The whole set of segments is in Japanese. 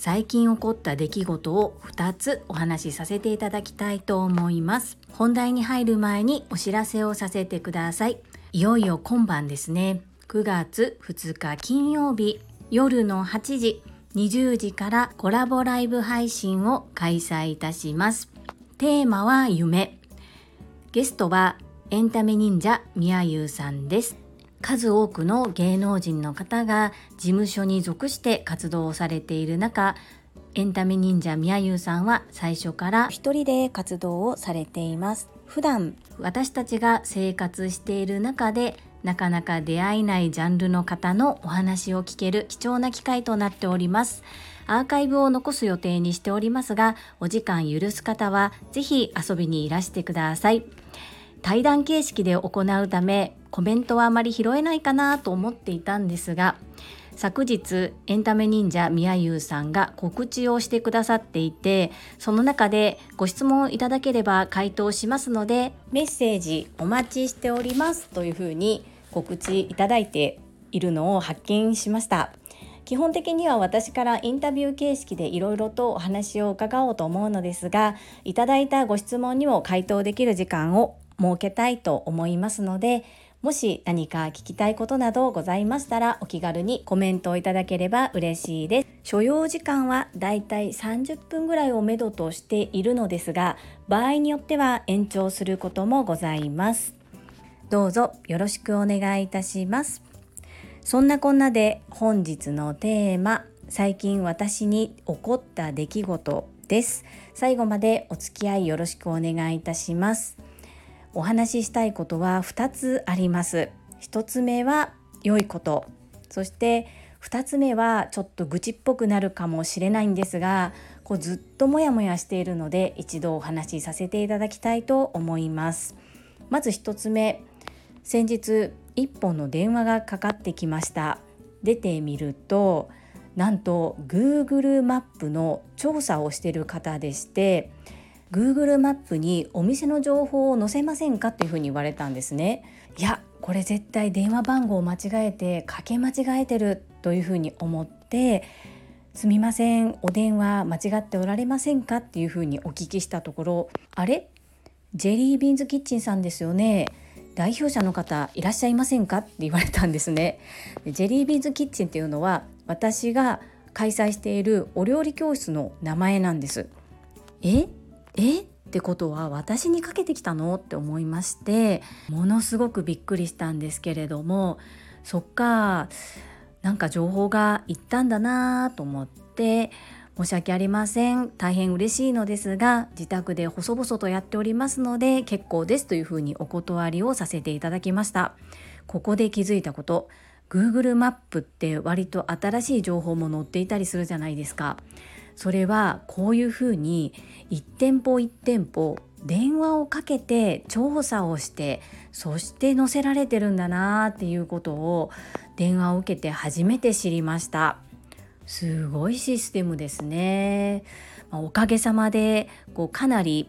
最近起こった出来事を2つお話しさせていただきたいと思います。本題に入る前にお知らせをさせてください。いよいよ今晩ですね。9月2日金曜日夜の8時20時からコラボライブ配信を開催いたします。テーマは夢。ゲストはエンタメ忍者みやゆうさんです。数多くの芸能人の方が事務所に属して活動をされている中エンタメ忍者みやゆうさんは最初から一人で活動をされています。普段私たちが生活している中でなかなか出会えないジャンルの方のお話を聞ける貴重な機会となっております。アーカイブを残す予定にしておりますがお時間許す方はぜひ遊びにいらしてください。対談形式で行うためコメントはあまり拾えないかなと思っていたんですが昨日エンタメ忍者みやゆうさんが告知をしてくださっていてその中でご質問いただければ回答しますのでメッセージお待ちしておりますというふうに告知いただいているのを発見しました。基本的には私からインタビュー形式でいろいろとお話を伺おうと思うのですがいただいたご質問にも回答できる時間を設けたいと思いますのでもし何か聞きたいことなどございましたらお気軽にコメントをいただければ嬉しいです。所要時間はだいたい30分ぐらいをめどとしているのですが場合によっては延長することもございます。どうぞよろしくお願いいたします。そんなこんなで本日のテーマ最近私に起こった出来事です。最後までお付き合いよろしくお願いいたします。お話ししたいことは2つあります。1つ目は良いこと。そして2つ目はちょっと愚痴っぽくなるかもしれないんですがこうずっとモヤモヤしているので一度お話しさせていただきたいと思います。まず1つ目先日1本の電話がかかってきました。出てみるとなんと Google マップの調査をしている方でして Google マップにお店の情報を載せませんかっていうふうに言われたんですね。いやこれ絶対電話番号を間違えてかけ間違えてるというふうに思ってすみませんお電話間違っておられませんかっていうふうにお聞きしたところあれ？ジェリービーンズキッチンさんですよね。代表者の方いらっしゃいませんかって言われたんですね。ジェリービーンズキッチンっていうのは私が開催しているお料理教室の名前なんです。え？え？ってことは私にかけてきたの？って思いましてものすごくびっくりしたんですけれどもそっかなんか情報がいったんだなと思って申し訳ありません。大変嬉しいのですが自宅で細々とやっておりますので結構ですというふうにお断りをさせていただきました。ここで気づいたこと Google マップって割と新しい情報も載っていたりするじゃないですか。それはこういうふうに1店舗1店舗電話をかけて調査をしてそして載せられてるんだなっていうことを電話を受けて初めて知りました。すごいシステムですね、おかげさまでこうかなり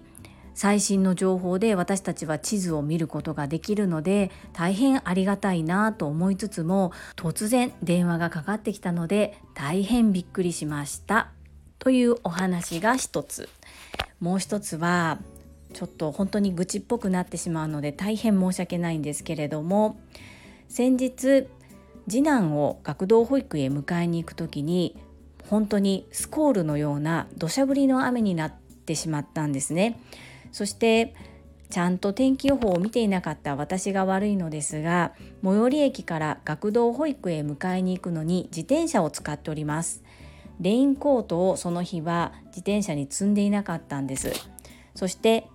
最新の情報で私たちは地図を見ることができるので大変ありがたいなと思いつつも突然電話がかかってきたので大変びっくりしました。というお話が一つ。もう一つはちょっと本当に愚痴っぽくなってしまうので大変申し訳ないんですけれども先日次男を学童保育へ迎えに行く時に本当にスコールのような土砂降りの雨になってしまったんですね。そしてちゃんと天気予報を見ていなかった私が悪いのですが最寄り駅から学童保育へ迎えに行くのに自転車を使っております。レインコートをその日は自転車に積んでいなかったんですそして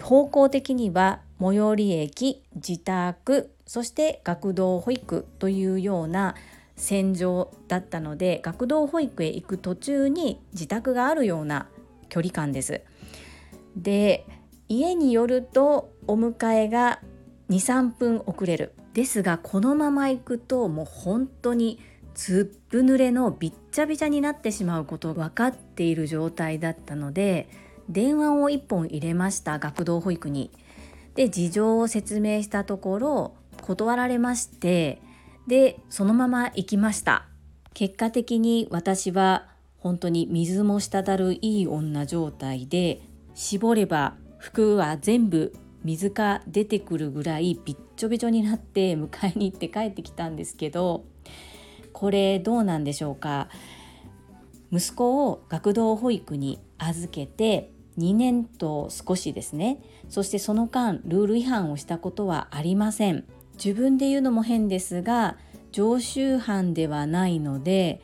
方向的には最寄り駅自宅そして学童保育というような戦場だったので学童保育へ行く途中に自宅があるような距離感です。で家によるとお迎えが23分遅れるですがこのまま行くともう本当にずっぶ濡れのびっちゃびちゃになってしまうこと分かっている状態だったので電話を1本入れました学童保育に。で事情を説明したところ断られましてでそのまま行きました結果的に私は本当に水も滴るいい女状態で絞れば服は全部水が出てくるぐらいびっちょびちょになって迎えに行って帰ってきたんですけどこれどうなんでしょうか？息子を学童保育に預けて2年と少しですね。そしてその間ルール違反をしたことはありません。自分で言うのも変ですが常習犯ではないので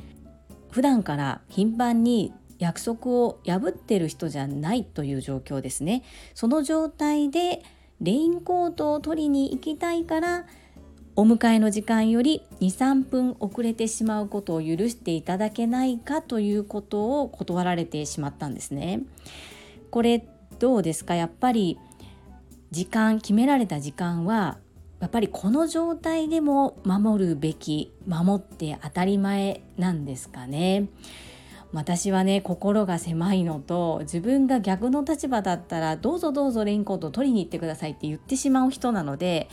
普段から頻繁に約束を破ってる人じゃないという状況ですね。その状態でレインコートを取りに行きたいからお迎えの時間より23分遅れてしまうことを許していただけないかということを断られてしまったんですね。これどうですか？やっぱり時間決められた時間はやっぱりこの状態でも守るべき守って当たり前なんですかね？私はね心が狭いのと自分が逆の立場だったらどうぞどうぞレインコートを取りに行ってくださいって言ってしまう人なので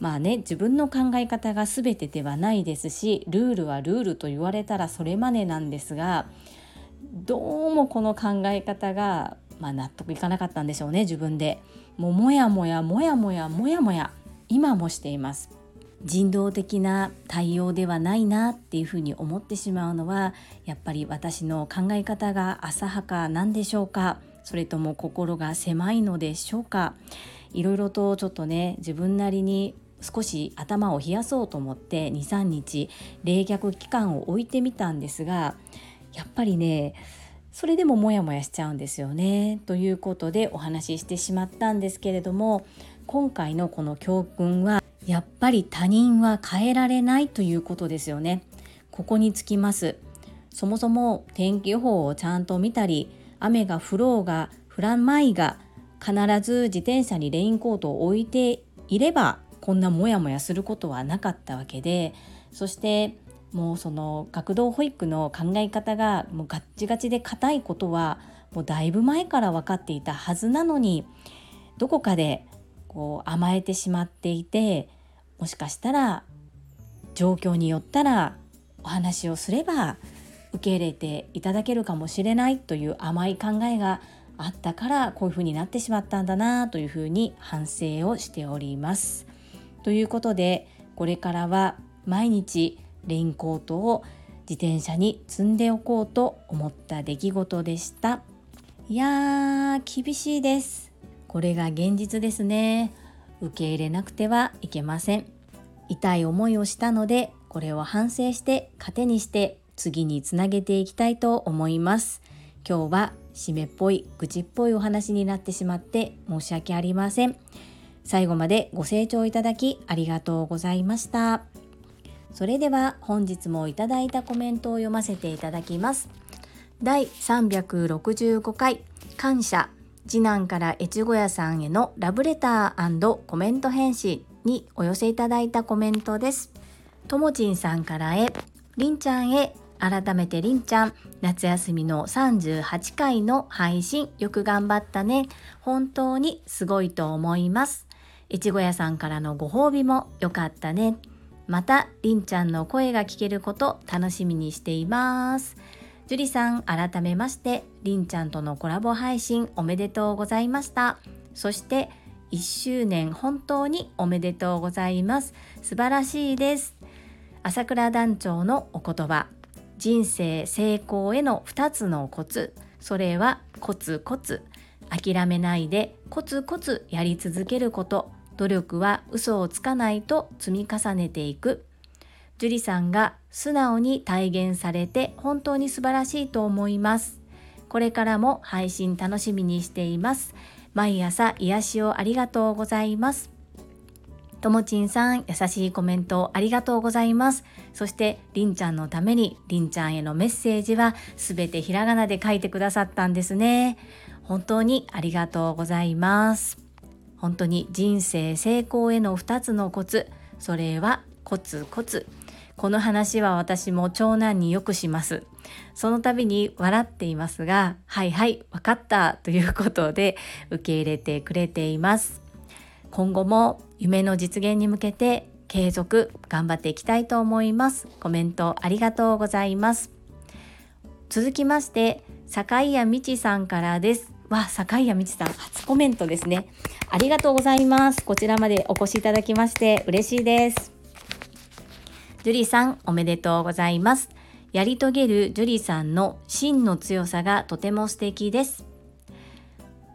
まあね自分の考え方が全てではないですしルールはルールと言われたらそれまでなんですがどうもこの考え方が、まあ、納得いかなかったんでしょうね自分で。もうもやもやもやもやもやもや今もしています。人道的な対応ではないなっていうふうに思ってしまうのはやっぱり私の考え方が浅はかなんでしょうかそれとも心が狭いのでしょうかいろいろとちょっとね自分なりに少し頭を冷やそうと思って23日冷却期間を置いてみたんですがやっぱりねそれでもモヤモヤしちゃうんですよね。ということでお話ししてしまったんですけれども今回のこの教訓はやっぱり他人は変えられないということですよね。ここにつきます。そもそも天気予報をちゃんと見たり雨が降ろうが降らんまいが必ず自転車にレインコートを置いていればこんなモヤモヤすることはなかったわけでそしてもうその学童保育の考え方がもうガッチガチで硬いことはもうだいぶ前から分かっていたはずなのにどこかでこう甘えてしまっていてもしかしたら状況によったらお話をすれば受け入れていただけるかもしれないという甘い考えがあったからこういうふうになってしまったんだなというふうに反省をしております。ということでこれからは毎日レインコートを自転車に積んでおこうと思った出来事でした。いやー厳しいです。これが現実ですね。受け入れなくてはいけません。痛い思いをしたのでこれを反省して糧にして次につなげていきたいと思います。今日は締めっぽい愚痴っぽいお話になってしまって申し訳ありません。最後までご清聴いただきありがとうございました。それでは本日もいただいたコメントを読ませていただきます。第365回感謝次男から越後屋さんへのラブレターコメント返信にお寄せいただいたコメントです。ともちんさんからへ、りんちゃんへ改めてりんちゃん夏休みの38回の配信よく頑張ったね本当にすごいと思います越後屋さんからのご褒美も良かったね。また、りんちゃんの声が聞けること楽しみにしています。樹里さん、改めまして、りんちゃんとのコラボ配信おめでとうございました。そして、1周年本当におめでとうございます。素晴らしいです。朝倉団長のお言葉。人生成功への2つのコツ。それはコツコツ。諦めないでコツコツやり続けること努力は嘘をつかないと積み重ねていく。樹里さんが素直に体現されて本当に素晴らしいと思います。これからも配信楽しみにしています。毎朝癒しをありがとうございます。ともちんさん優しいコメントありがとうございます。そしてりんちゃんのためにりんちゃんへのメッセージはすべてひらがなで書いてくださったんですね。本当にありがとうございます。本当に人生成功への2つのコツ。それはコツコツ。この話は私も長男によくします。その度に笑っていますがはいはい分かったということで受け入れてくれています。今後も夢の実現に向けて継続頑張っていきたいと思います。コメントありがとうございます。続きまして坂井谷美智さんからです。わ、坂井谷美智さん初コメントですね。ありがとうございます。こちらまでお越しいただきまして嬉しいです。ジュリさんおめでとうございます。やり遂げるジュリさんの真の強さがとても素敵です。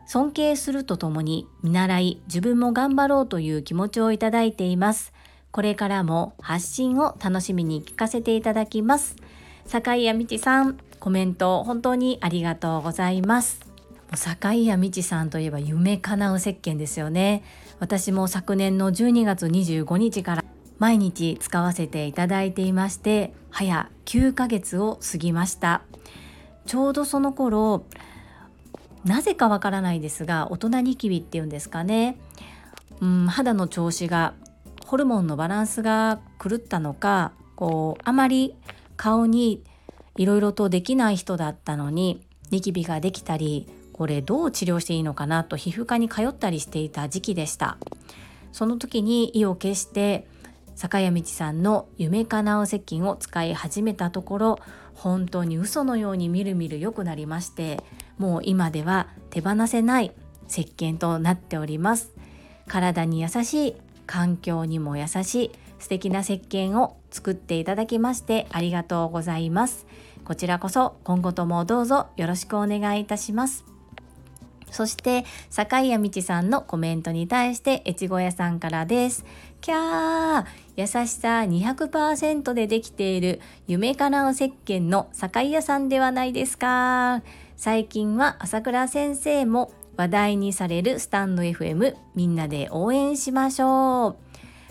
尊敬するとともに見習い自分も頑張ろうという気持ちをいただいています。これからも発信を楽しみに聞かせていただきます。坂井谷美智さんコメント本当にありがとうございます。坂井谷美智さんといえば夢叶う石鹸ですよね。私も昨年の12月25日から毎日使わせていただいていまして早9ヶ月を過ぎました。ちょうどその頃なぜかわからないですが大人ニキビっていうんですかね、うん、肌の調子がホルモンのバランスが狂ったのかこうあまり顔にいろいろとできない人だったのにニキビができたりこれどう治療していいのかなと皮膚科に通ったりしていた時期でした。その時に意を決して坂谷道さんの夢かなう石鹸を使い始めたところ本当に嘘のようにみるみる良くなりましてもう今では手放せない石鹸となっております。体に優しい環境にも優しい素敵な石鹸を作っていただきましてありがとうございます。こちらこそ今後ともどうぞよろしくお願いいたします。そして坂井谷道さんのコメントに対して越後屋さんからです。キャー優しさ200%でできている夢かなう石鹸の坂井屋さんではないですか。最近は朝倉先生も話題にされるスタンド FM みんなで応援しましょう。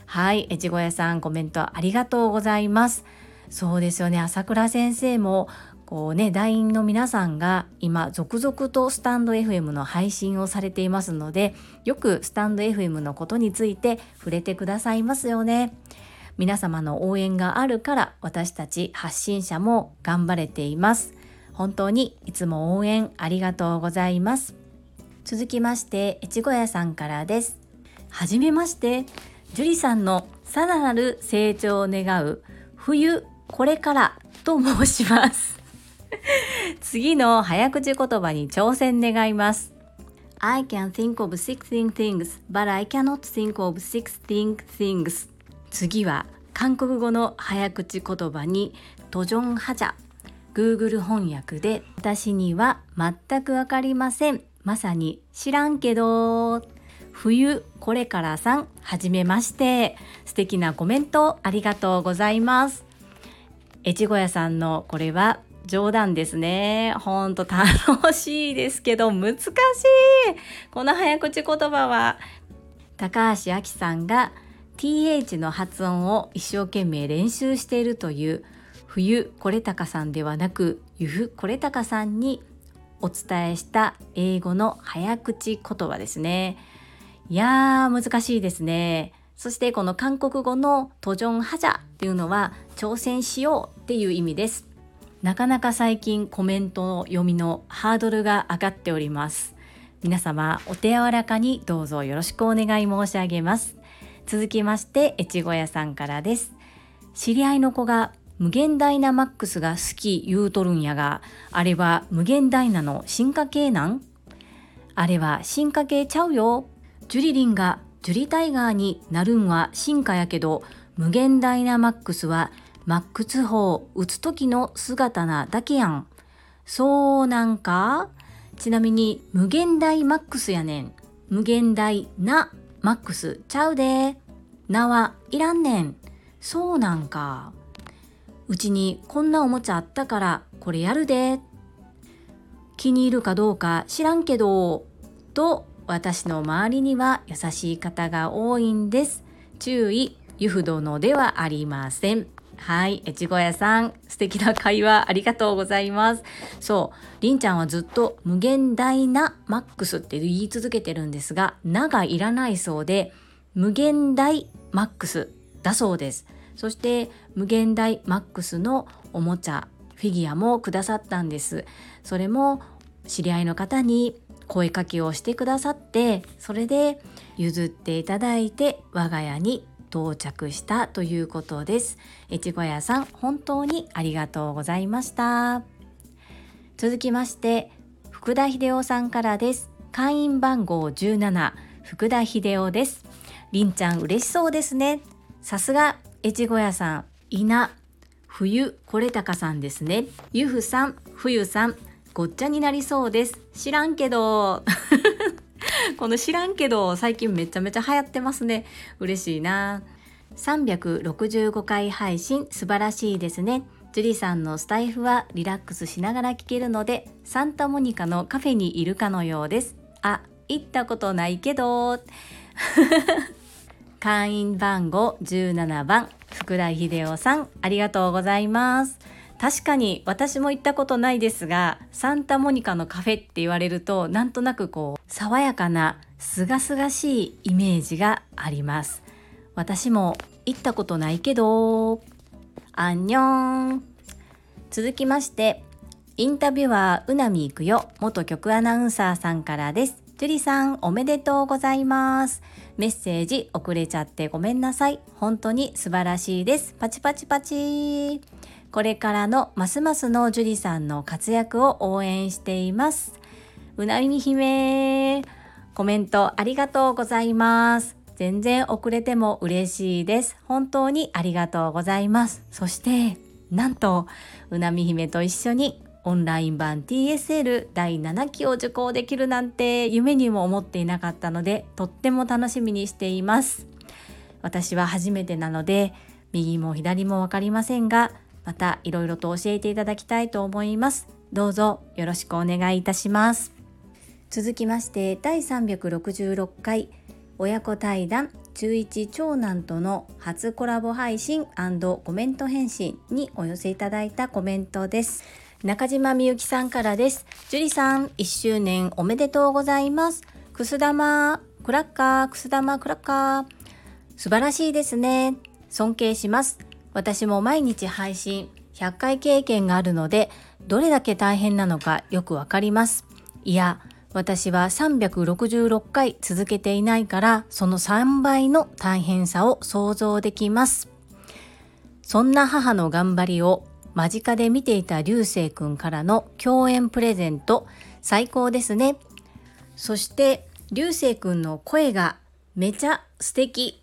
はい越後屋さんコメントありがとうございます。そうですよね朝倉先生もこうね団員の皆さんが今続々とスタンド FM の配信をされていますのでよくスタンド FM のことについて触れてくださいますよね。皆様の応援があるから私たち発信者も頑張れています。本当にいつも応援ありがとうございます。続きまして越後屋さんからです。はじめまして樹里さんのさらなる成長を願う冬これからと申します。次の早口言葉に挑戦願います。I can think of 16 things, but I cannot think of 16 things. 次は韓国語の早口言葉にトジョンハジャ Google 翻訳で私には全くわかりません。まさに知らんけど。冬これからさんはじめまして素敵なコメントありがとうございます越後屋さんのこれは冗談ですね。ほんと楽しいですけど難しい。この早口言葉は高橋明さんが th の発音を一生懸命練習しているという冬これたかさんではなくゆふこれたかさんにお伝えした英語の早口言葉ですね。いやー難しいですね。そしてこの韓国語のトジョンハジャっていうのは挑戦しようっていう意味です。なかなか最近コメントの読みのハードルが上がっております。皆様お手柔らかにどうぞよろしくお願い申し上げます。続きまして越後屋さんからです。知り合いの子が無限ダイナマックスが好き言うとるんやがあれは無限ダイナの進化系なん？あれは進化系ちゃうよ。ジュリリンがジュリタイガーになるんは進化やけど無限ダイナマックスはマックス砲撃つ時の姿なだけやん。そうなんか？ちなみに無限大マックスやねん。無限大なマックスちゃうで。なはいらんねん。そうなんか？うちにこんなおもちゃあったからこれやるで。気に入るかどうか知らんけど。と私の周りには優しい方が多いんです。注意、ユフ殿ではありません。はい、越後屋さん、素敵な会話ありがとうございます。そう、りんちゃんはずっと無限大なマックスって言い続けてるんですが、ながいらないそうで、無限大マックスだそうです。そして無限大マックスのおもちゃ、フィギュアもくださったんです。それも知り合いの方に声かけをしてくださってそれで譲っていただいて我が家に到着したということです。越後屋さん本当にありがとうございました。続きまして福田秀夫さんからです。会員番号17福田秀夫です。りんちゃん嬉しそうですね。さすが越後屋さん稲冬これたかさんですね。ゆふさん冬さんごっちゃになりそうです。知らんけど。この知らんけど最近めちゃめちゃ流行ってますね。嬉しいな。365回配信素晴らしいですね。ジュリさんのスタイフはリラックスしながら聞けるのでサンタモニカのカフェにいるかのようです。あ行ったことないけど。会員番号17番福田秀夫さんありがとうございます。確かに私も行ったことないですがサンタモニカのカフェって言われるとなんとなくこう爽やかなすがすがしいイメージがあります。私も行ったことないけど。アンニョン。続きましてインタビュアーうなみいくよ。元局アナウンサーさんからです。ジュリさんおめでとうございます。メッセージ遅れちゃってごめんなさい。本当に素晴らしいです。パチパチパチ。これからのますますの樹里さんの活躍を応援しています。うなみ姫コメントありがとうございます。全然遅れても嬉しいです。本当にありがとうございます。そして、なんと、うなみ姫と一緒にオンライン版 TSL 第7期を受講できるなんて夢にも思っていなかったので、とっても楽しみにしています。私は初めてなので、右も左もわかりませんが、またいろいろと教えていただきたいと思います。どうぞよろしくお願いいたします。続きまして第366回親子対談中1長男との初コラボ配信コメント返信にお寄せいただいたコメントです。中島みゆきさんからです。樹里さん、1周年おめでとうございます。くす玉、クラッカー、くす玉、クラッカー。素晴らしいですね。尊敬します。私も毎日配信100回経験があるのでどれだけ大変なのかよくわかります。いや私は366回続けていないからその3倍の大変さを想像できます。そんな母の頑張りを間近で見ていた流星くんからの共演プレゼント最高ですね。そして流星くんの声がめちゃ素敵。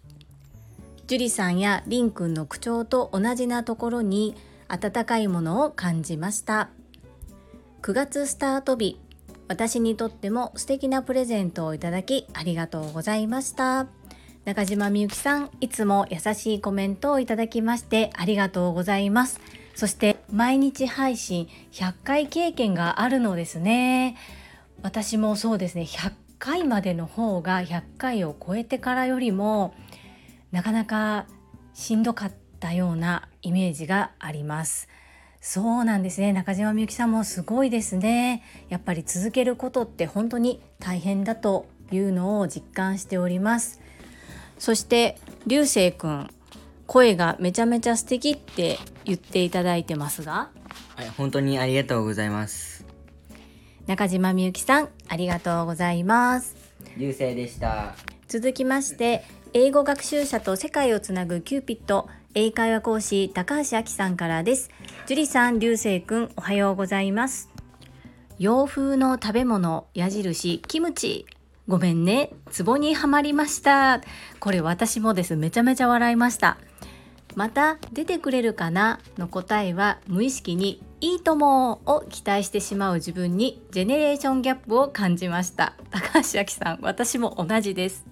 樹里さんやりんくんの口調と同じなところに温かいものを感じました。9月スタート日私にとっても素敵なプレゼントをいただきありがとうございました。中島みゆきさんいつも優しいコメントをいただきましてありがとうございます。そして毎日配信100回経験があるのですね。私もそうですね。100回までの方が100回を超えてからよりもなかなかしんどかったようなイメージがあります。そうなんですね。中島みゆきさんもすごいですね。やっぱり続けることって本当に大変だというのを実感しております。そして流星くん声がめちゃめちゃ素敵って言っていただいてますが。はい本当にありがとうございます。中島みゆきさんありがとうございます。流星でした。続きまして英語学習者と世界をつなぐキューピット英会話講師高橋明さんからです。樹里さん流星くんおはようございます。洋風の食べ物矢印キムチ。ごめんね。ツボにはまりました。これ私もです。めちゃめちゃ笑いました。また出てくれるかな？の答えは無意識にいいともを期待してしまう自分にジェネレーションギャップを感じました。高橋明さん私も同じです。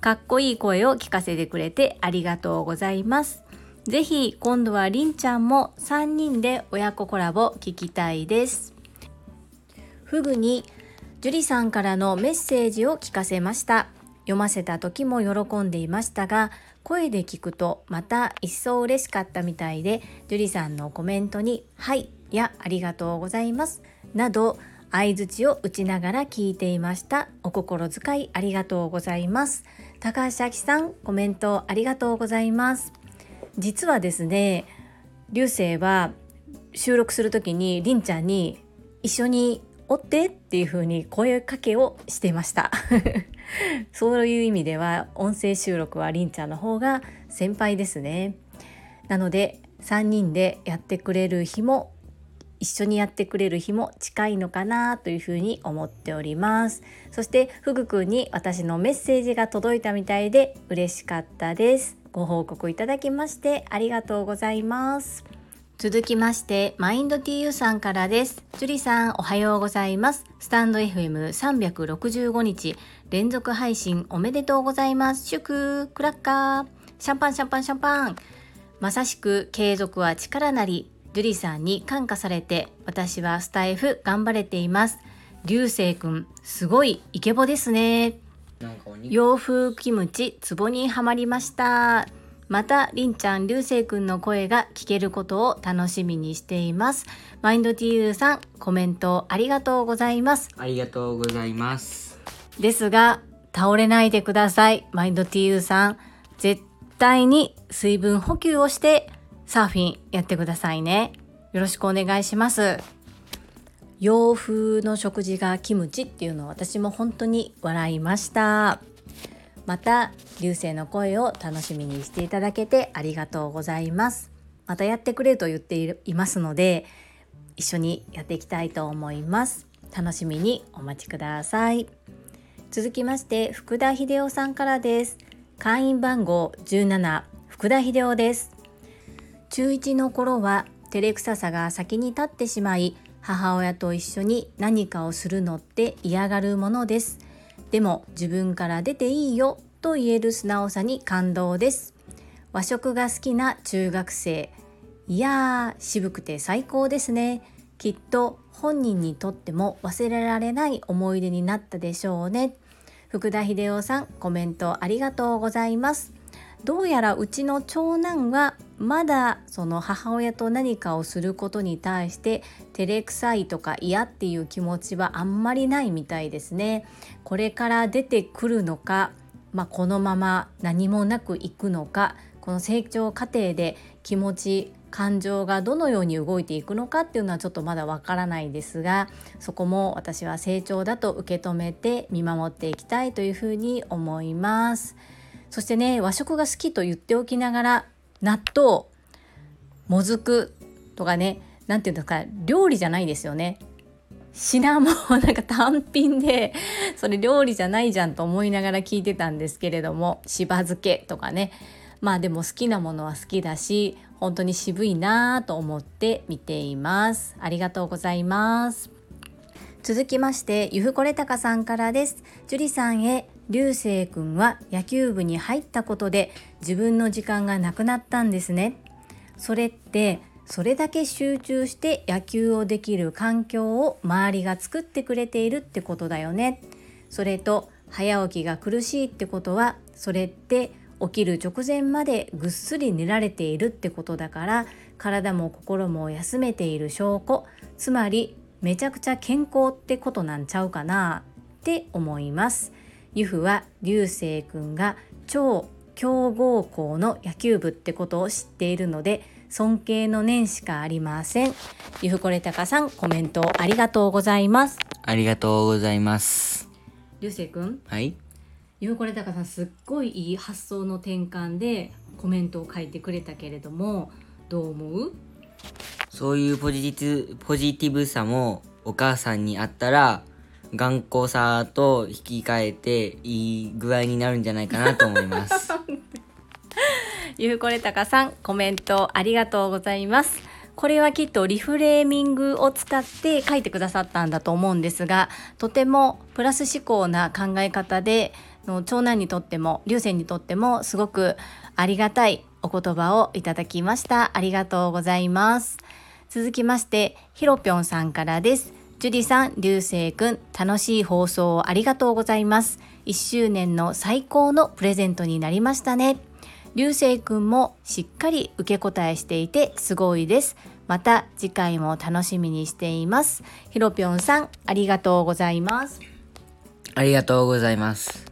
かっこいい声を聞かせてくれてありがとうございます。ぜひ今度はりんちゃんも3人で親子コラボ聞きたいです。フグに樹里さんからのメッセージを聞かせました。読ませた時も喜んでいましたが声で聞くとまた一層嬉しかったみたいで樹里さんのコメントに「はい」や「ありがとうございます」など相槌を打ちながら聞いていましたお心遣いありがとうございます高橋明さんコメントありがとうございます。実はですね流星は収録する時にりんちゃんに一緒に追ってっていう風に声かけをしてました。そういう意味では音声収録はりんちゃんの方が先輩ですね。なので3人でやってくれる日も一緒にやってくれる日も近いのかなというふうに思っております。そしてふぐくんに私のメッセージが届いたみたいで嬉しかったです。ご報告いただきましてありがとうございます。続きましてマインド TU さんからです。ジュリさんおはようございます。スタンド FM365 日連続配信おめでとうございます。祝クラッカー。シャンパンシャンパンシャンパン。まさしく継続は力なり。ジュリさんに感化されて私はスタイフ頑張れています。流星くんすごいイケボですね。洋風キムチツボにはまりました。またりんちゃん流星くんの声が聞けることを楽しみにしています。マインド TU さんコメントありがとうございます。ありがとうございます。ですが倒れないでくださいマインド TU さん。絶対に水分補給をしてサーフィンやってくださいね。よろしくお願いします。洋風の食事がキムチっていうのを私も本当に笑いました。また流星の声を楽しみにしていただけてありがとうございます。またやってくれと言っていますので一緒にやっていきたいと思います。楽しみにお待ちください。続きまして福田秀夫さんからです。会員番号17福田秀夫です。中1の頃は照れくささが先に立ってしまい母親と一緒に何かをするのって嫌がるものです。でも自分から出ていいよと言える素直さに感動です。和食が好きな中学生いやー渋くて最高ですね。きっと本人にとっても忘れられない思い出になったでしょうね。福田秀夫さんコメントありがとうございます。どうやらうちの長男はまだその母親と何かをすることに対して照れくさいとか嫌っていう気持ちはあんまりないみたいですね。これから出てくるのか、まあ、このまま何もなくいくのかこの成長過程で気持ち感情がどのように動いていくのかっていうのはちょっとまだわからないですがそこも私は成長だと受け止めて見守っていきたいというふうに思います。そしてね和食が好きと言っておきながら納豆もずくとかね何て言うんですか料理じゃないですよね。品もなんか単品でそれ料理じゃないじゃんと思いながら聞いてたんですけれどもしば漬けとかね。まあでも好きなものは好きだし本当に渋いなぁと思って見ています。ありがとうございます。続きましてゆふこれたかさんからです。樹里さんへ流星くんは野球部に入ったことで自分の時間がなくなったんですね。それってそれだけ集中して野球をできる環境を周りが作ってくれているってことだよね。それと早起きが苦しいってことはそれって起きる直前までぐっすり寝られているってことだから体も心も休めている証拠。つまりめちゃくちゃ健康ってことなんちゃうかなって思います。ユフは流星くんが超強豪校の野球部ってことを知っているので尊敬の念しかありません。ゆふこれたかさんコメントありがとうございます。ありがとうございます。流星くんはい。ゆふこれたかさんすっごいいい発想の転換でコメントを書いてくれたけれどもどう思う？そういうポジティブポジティブさもお母さんにあったら頑固さと引き換えていい具合になるんじゃないかなと思います。ゆうこれたかさんコメントありがとうございます。これはきっとリフレーミングを使って書いてくださったんだと思うんですがとてもプラス思考な考え方での長男にとっても流星にとってもすごくありがたいお言葉をいただきました。ありがとうございます。続きましてひろぴょんさんからです。ジュディさん、流星くん、楽しい放送をありがとうございます。1周年の最高のプレゼントになりましたね。流星くんもしっかり受け答えしていてすごいです。また次回も楽しみにしています。ひろぴょんさんありがとうございます。ありがとうございます。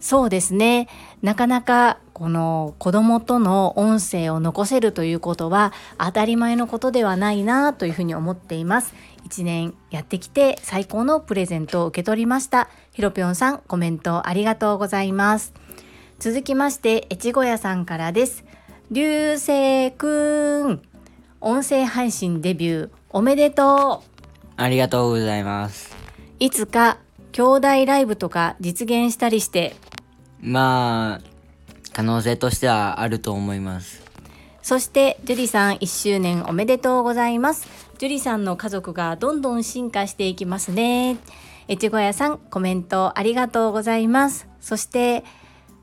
そうですね。なかなかこの子供との音声を残せるということは当たり前のことではないなというふうに思っています1年やってきて最高のプレゼントを受け取りました。ひろぴょんさんコメントありがとうございます。続きまして越後屋さんからです。流星くん音声配信デビューおめでとう。ありがとうございます。いつか兄弟ライブとか実現したりして。まあ可能性としてはあると思います。そして樹里さん1周年おめでとうございます樹里さんの家族がどんどん進化していきますね。越後屋さんコメントありがとうございます。そして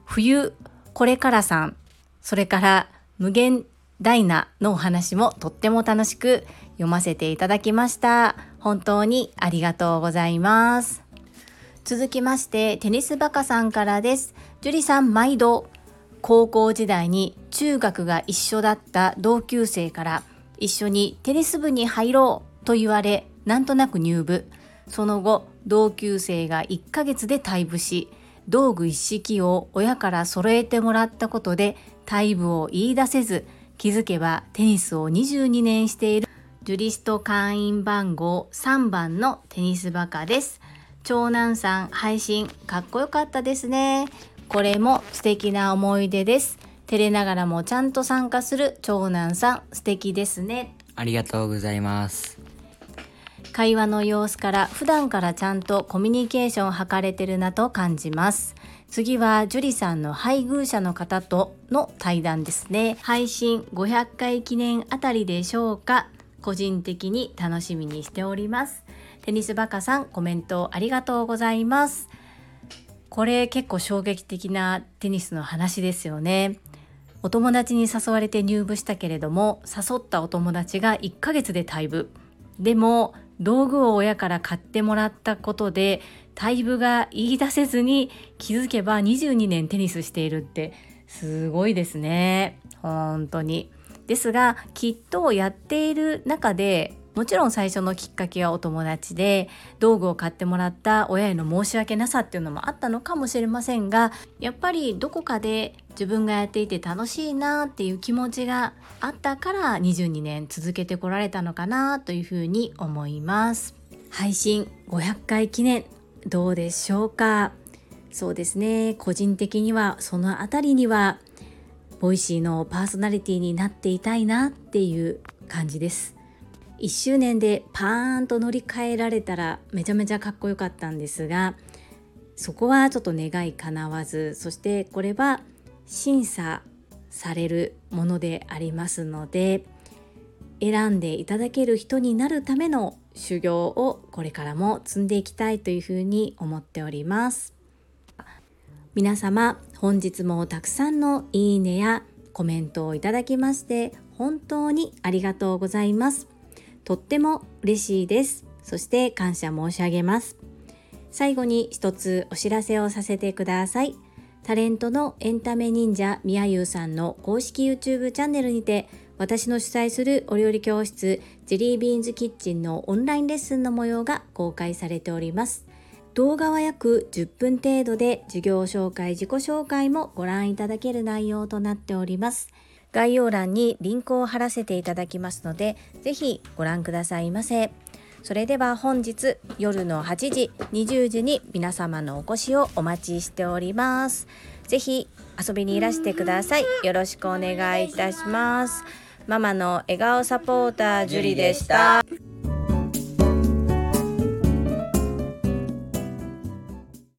冬これからさんそれから無限ダイナのお話もとっても楽しく読ませていただきました。本当にありがとうございます。続きましてテニスバカさんからです。樹里さん毎度高校時代に中学が一緒だった同級生から一緒にテニス部に入ろうと言われなんとなく入部。その後同級生が1ヶ月で退部し道具一式を親から揃えてもらったことで退部を言い出せず気づけばテニスを22年しているジュリスト会員番号3番のテニスバカです。長男さん配信かっこよかったですね。これも素敵な思い出です。照れながらもちゃんと参加する長男さん素敵ですね。ありがとうございます。会話の様子から普段からちゃんとコミュニケーションを図れてるなと感じます。次は樹里さんの配偶者の方との対談ですね。配信500回記念あたりでしょうか。個人的に楽しみにしております。テニスバカさんコメントありがとうございます。これ結構衝撃的なテニスの話ですよねお友達に誘われて入部したけれども誘ったお友達が1ヶ月で退部。でも道具を親から買ってもらったことで退部が言い出せずに気づけば22年テニスしているってすごいですね。本当に。ですがきっとやっている中でもちろん最初のきっかけはお友達で道具を買ってもらった親への申し訳なさっていうのもあったのかもしれませんがやっぱりどこかで自分がやっていて楽しいなっていう気持ちがあったから22年続けてこられたのかなというふうに思います。配信500回記念どうでしょうか？そうですね。個人的にはそのあたりには Voicy のパーソナリティになっていたいなっていう感じです。1周年でパーンと乗り換えられたらめちゃめちゃかっこよかったんですがそこはちょっと願い叶わずそしてこれは審査されるものでありますので選んでいただける人になるための修行をこれからも積んでいきたいというふうに思っております。皆様本日もたくさんのいいねやコメントをいただきまして本当にありがとうございます。とっても嬉しいです。そして感謝申し上げます。最後に一つお知らせをさせてください。タレントのエンタメ忍者みやゆうさんの公式 YouTube チャンネルにて私の主催するお料理教室ジェリービーンズキッチンのオンラインレッスンの模様が公開されております。動画は約10分程度で授業紹介、自己紹介もご覧いただける内容となっております。概要欄にリンクを貼らせていただきますので、ぜひご覧くださいませ。それでは本日夜の8時、20時に皆様のお越しをお待ちしております。ぜひ遊びにいらしてください。よろしくお願いいたします。ママの笑顔サポータージュリでした。